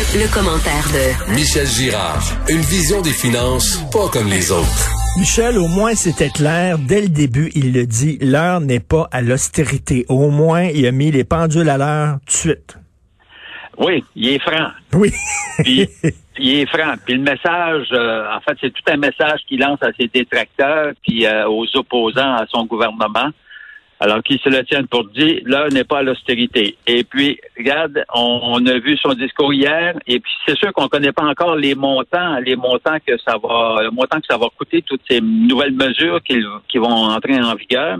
Le, commentaire de Michel Girard. Une vision des finances pas comme les autres. Michel, au moins c'était clair. Dès le début, il le dit, l'heure n'est pas à l'austérité. Au moins, il a mis les pendules à l'heure tout de suite. Oui, il est franc. Oui. Puis, il est franc. Puis le message, euh, en fait, c'est tout un message qu'il lance à ses détracteurs puis euh, aux opposants à son gouvernement. Alors qu'ils se le tiennent pour dire, l'heure n'est pas à l'austérité. Et puis, regarde, on, a vu son discours hier, et puis c'est sûr qu'on ne connaît pas encore les montants, les montants que ça va, le montant que ça va coûter, toutes ces nouvelles mesures qui, qui vont entrer en vigueur.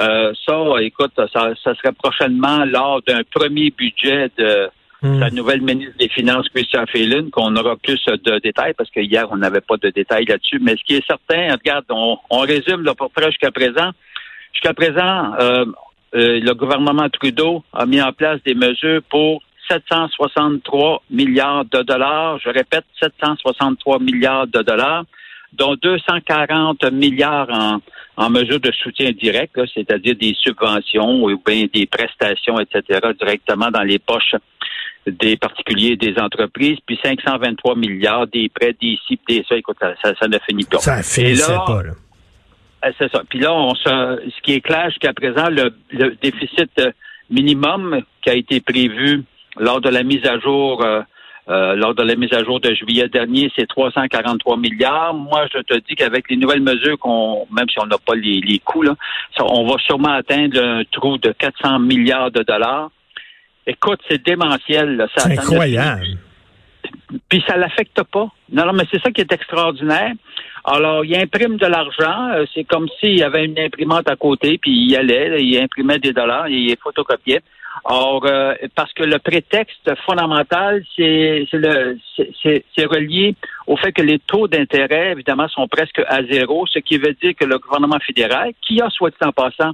Euh, ça, écoute, ça, ça serait prochainement lors d'un premier budget de hmm. la nouvelle ministre des Finances, Christian Phelan, qu'on aura plus de détails, parce que hier, on n'avait pas de détails là-dessus. Mais ce qui est certain, regarde, on, on résume le portrait jusqu'à présent. Jusqu'à présent, euh, euh, le gouvernement Trudeau a mis en place des mesures pour 763 milliards de dollars. Je répète, 763 milliards de dollars, dont 240 milliards en, en mesures de soutien direct, c'est-à-dire des subventions ou bien des prestations, etc., directement dans les poches des particuliers et des entreprises, puis 523 milliards des prêts, des cibles, des ça, écoute, ça, ça, ne finit pas. Ça finit pas, là. Euh, c'est ça. Puis là, on ce qui est clair jusqu'à présent, le, déficit euh, minimum qui a été prévu lors de la mise à jour euh, lors de la mise à jour de juillet dernier, c'est 343 milliards. Moi, je te dis qu'avec les nouvelles mesures qu'on, même si on n'a pas les, les coûts, là, on va sûrement atteindre un trou de 400 milliards de dollars. Écoute, c'est démentiel. C'est incroyable. Puis ça l'affecte pas. Non, non, mais c'est ça qui est extraordinaire. Alors, il imprime de l'argent. Euh, c'est comme s'il y avait une imprimante à côté, puis il y allait, il imprimait des dollars, il photocopiait. Or, euh, parce que le prétexte fondamental, c'est relié au fait que les taux d'intérêt, évidemment, sont presque à zéro, ce qui veut dire que le gouvernement fédéral, qui a, soit en passant,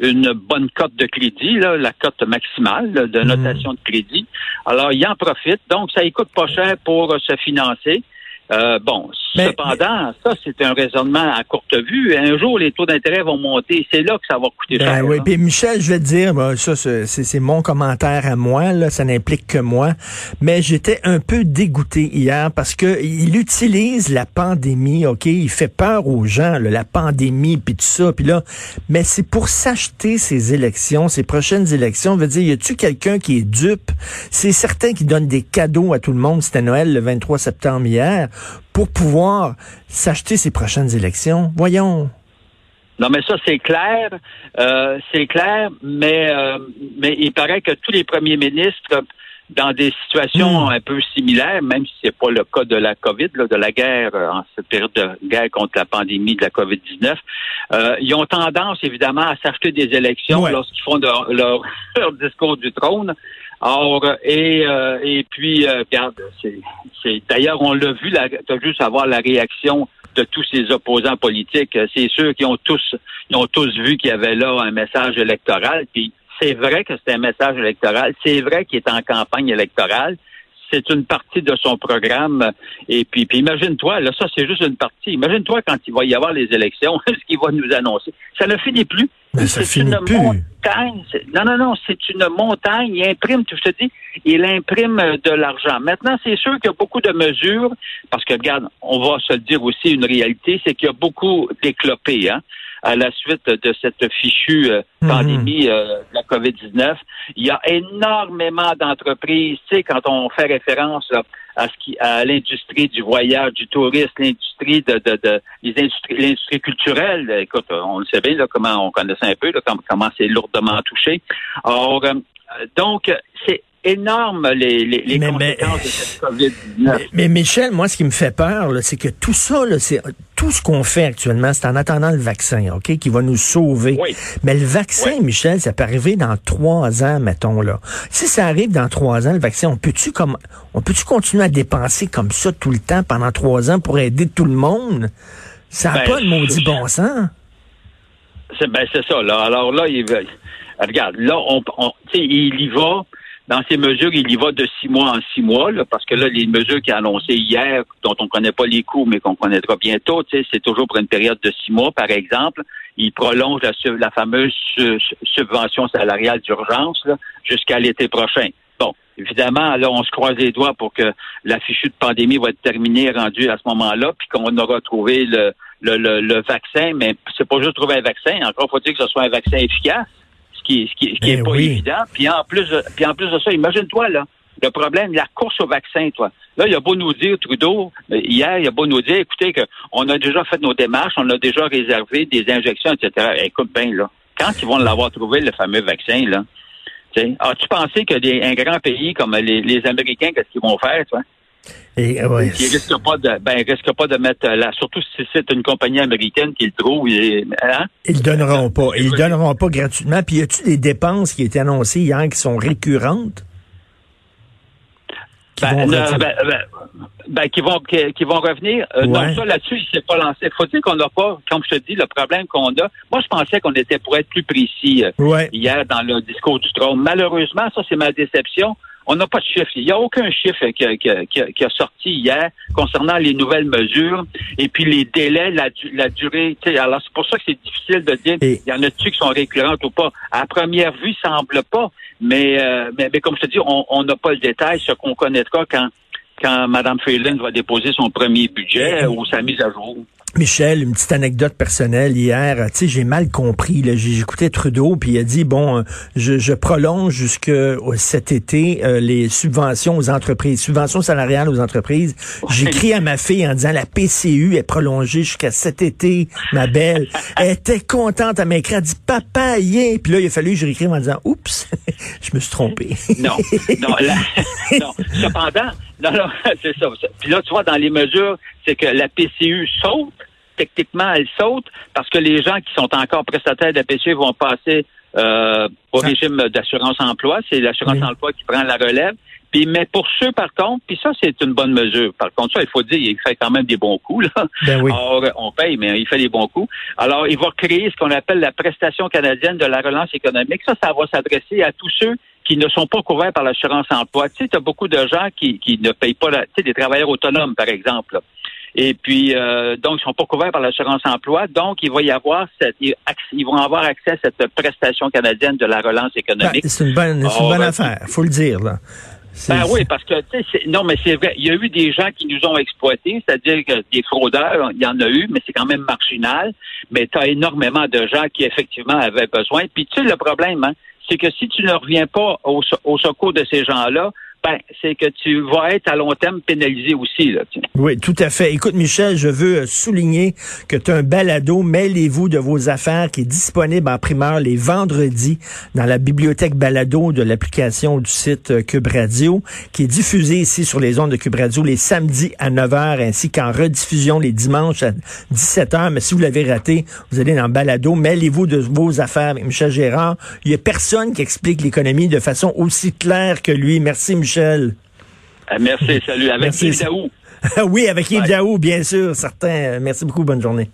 une bonne cote de crédit, là, la cote maximale de mmh. notation de crédit. Alors, il en profite. Donc, ça ne coûte pas cher pour se financer. Euh, bon, cependant, ça, c'est un raisonnement à courte vue. Un jour, les taux d'intérêt vont monter. C'est là que ça va coûter ben cher. Oui, puis Michel, je vais te dire, ça, c'est mon commentaire à moi, là, ça n'implique que moi. Mais j'étais un peu dégoûté hier parce que il utilise la pandémie, OK? Il fait peur aux gens, la pandémie, puis tout ça, puis là, mais c'est pour s'acheter ces élections, ces prochaines élections. veut dire, y a-tu quelqu'un qui est dupe? C'est certain qu'il donne des cadeaux à tout le monde. C'était Noël le 23 septembre hier pour pouvoir s'acheter ses prochaines élections. Voyons. Non, mais ça, c'est clair. Euh, c'est clair, mais, euh, mais il paraît que tous les premiers ministres, dans des situations hmm. un peu similaires, même si c'est pas le cas de la COVID, de la guerre, euh, en cette période de guerre contre la pandémie de la COVID-19, ils ont tendance, évidemment, à s'acheter des élections lorsqu'ils font leur, discours du trône. Or, et, et puis, regarde, c'est d'ailleurs on l'a vu, tu as juste savoir la réaction de tous ces opposants politiques. C'est sûr qu'ils ont tous, ils ont tous vu qu'il y avait là un message électoral. Puis c'est vrai que c'est un message électoral. C'est vrai qu'il est en campagne électorale c'est une partie de son programme. Et puis, puis imagine-toi, là, ça, c'est juste une partie. Imagine-toi quand il va y avoir les élections, ce qu'il va nous annoncer. Ça ne finit plus. c'est une montagne. Non, non, non, c'est une montagne. Il imprime, tu te dis, il imprime de l'argent. Maintenant, c'est sûr qu'il y a beaucoup de mesures, parce que, regarde, on va se le dire aussi, une réalité, c'est qu'il y a beaucoup d'éclopés, hein à la suite de cette fichue euh, mhm. pandémie euh, de la COVID-19. Il y a énormément d'entreprises, tu sais, quand on fait référence à ce qui à l'industrie du voyage, du tourisme, l'industrie de, de, de l'industrie culturelle. Écoute, on le sait bien là, comment on connaît ça un peu, là, comment, c'est lourdement touché. Alors, euh, donc, c'est énorme les, les, conséquences de cette COVID-19. Mais, Michel, moi, ce qui me fait peur, c'est que tout ça, c'est tout ce qu'on fait actuellement, c'est en attendant le vaccin, OK, qui va nous sauver. Mais le vaccin, Michel, ça peut arriver dans trois ans, mettons là. Si ça arrive dans trois ans, le vaccin, on peut-tu comme, on peut-tu continuer à dépenser comme ça tout le temps pendant trois ans pour aider tout le monde? Ça n'a ben, pas le maudit bon sens. C'est ben c'est ça. Là, alors là, il regarde, là, on, on il y va dans ces mesures, il y va de six mois en six mois, parce que là, les mesures qu'il a annoncées hier, dont on ne connaît pas les coûts, mais qu'on connaîtra bientôt, c'est toujours pour une période de six mois, par exemple. Il prolonge la, fameuse subvention salariale d'urgence jusqu'à l'été prochain. Bon, évidemment, là, on se croise les doigts pour que la fichue de pandémie va être terminée, rendue à ce moment-là, puis qu'on aura trouvé le, le, le, vaccin. Mais c'est pas juste trouver un vaccin. Encore faut-il que ce soit un vaccin efficace, ce qui, ce qui, ce qui est Eh pas oui. évident. Puis en plus, de- puis en plus de ça, imagine-toi là. Le problème, la course au vaccin, toi. Là, il a beau nous dire, Trudeau, euh, hier, il a beau nous dire, écoutez, que on a déjà fait nos démarches, on a déjà réservé des injections, etc. Écoute bien, là. Quand ils vont l'avoir trouvé, le fameux vaccin, là, as-tu pensé que des, un grand pays comme les, les Américains, qu'est-ce qu'ils vont faire, toi? Et, ouais, Ils risquent pas de, ben, ils risquent pas de mettre là, surtout si c'est une compagnie américaine qui le trouve, et- hein? Ils le donneront pas. Ils le donneront pas gratuitement. Puis y a-tu des dépenses qui étaient annoncées hier qui sont récurrentes? Qui Ben, vont retirer- ben, ben, qui vont qui, qui vont revenir. Euh, Ouais. Non, ça là-dessus, il s'est pas lancé. Faut dire qu'on n'a pas, comme je te dis, le problème qu'on a. Moi, je pensais qu'on était pour être plus précis euh, Ouais. hier dans le discours du trône. Malheureusement, ça c'est ma déception. On n'a pas de chiffre. Il n'y a aucun chiffre qui a, qui a- qui a- qui a sorti hier concernant les nouvelles mesures et puis les délais, la, la durée. Alors, c'est pour ça que c'est difficile de dire il y en a-tu qui sont récurrentes ou pas. À première vue, il semble pas. Mais, euh, mais, mais comme je te dis, on n'a pas le détail. Ce qu'on connaîtra quand quand Mme Phelan va déposer son premier budget ou sa mise à jour. Michel, une petite anecdote personnelle hier. Tu sais, j'ai mal compris. J'écoutais Trudeau, puis il a dit bon, euh, je, je prolonge jusque au- cet été euh, les subventions aux entreprises, subventions salariales aux entreprises. J'écris à ma fille en disant la PCU est prolongée jusqu'à cet été, ma belle. Elle était contente. Elle m'a écrit, elle dit papa, yeah. Puis là, il a fallu que je réécrive en disant oups, je me suis trompé. Non, non, là- non. Cependant, non, non, c'est ça. Puis là, tu vois, dans les mesures, c'est que la PCU saute. Techniquement, elle saute parce que les gens qui sont encore prestataires de la PCU vont passer euh, au régime d'assurance-emploi. C'est l'assurance-emploi qui prend la relève. Puis, mais pour ceux, par contre, puis ça, c'est une bonne mesure. Par contre, ça, il faut dire, il fait quand même des bons coups, là. Ben oui. Or, on paye, mais il fait des bons coups. Alors, il va créer ce qu'on appelle la prestation canadienne de la relance économique. Ça, ça va s'adresser à tous ceux qui ne sont pas couverts par l'assurance emploi. Tu sais, tu as beaucoup de gens qui, qui ne payent pas, la, tu sais, des travailleurs autonomes, par exemple. là. Et puis, euh, donc, ils sont pas couverts par l'assurance emploi. Donc, il va y avoir cette, ils vont avoir accès à cette prestation canadienne de la relance Ben, économique. c'est une bonne, c'est une bonne ben, affaire, faut le dire là. Ben oui, parce que tu sais, c'est- non, mais c'est vrai. Il y a eu des gens qui nous ont exploités, c'est-à-dire que des fraudeurs, il y en a eu, mais c'est quand même marginal. Mais tu as énormément de gens qui effectivement avaient besoin. Puis tu sais, le problème, hein, c'est que si tu ne reviens pas au, au secours de ces gens-là, ben c'est que tu vas être à long terme pénalisé aussi. Là. Oui, tout à fait. Écoute, Michel, je veux euh, souligner que tu as un balado, Mêlez-vous de vos affaires, qui est disponible en primeur les vendredis dans la bibliothèque balado de l'application du site euh, Cube Radio, qui est diffusé ici sur les ondes de Cube Radio les samedis à 9h, ainsi qu'en rediffusion les dimanches à 17h. Mais si vous l'avez raté, vous allez dans balado, Mêlez-vous de vos affaires Michel Gérard. Il y a personne qui explique l'économie de façon aussi claire que lui. Merci, Michel. Euh, merci, salut. Avec Merci. Yves Daou. oui, avec Yves. Daou, bien sûr, certain. Merci beaucoup, bonne journée.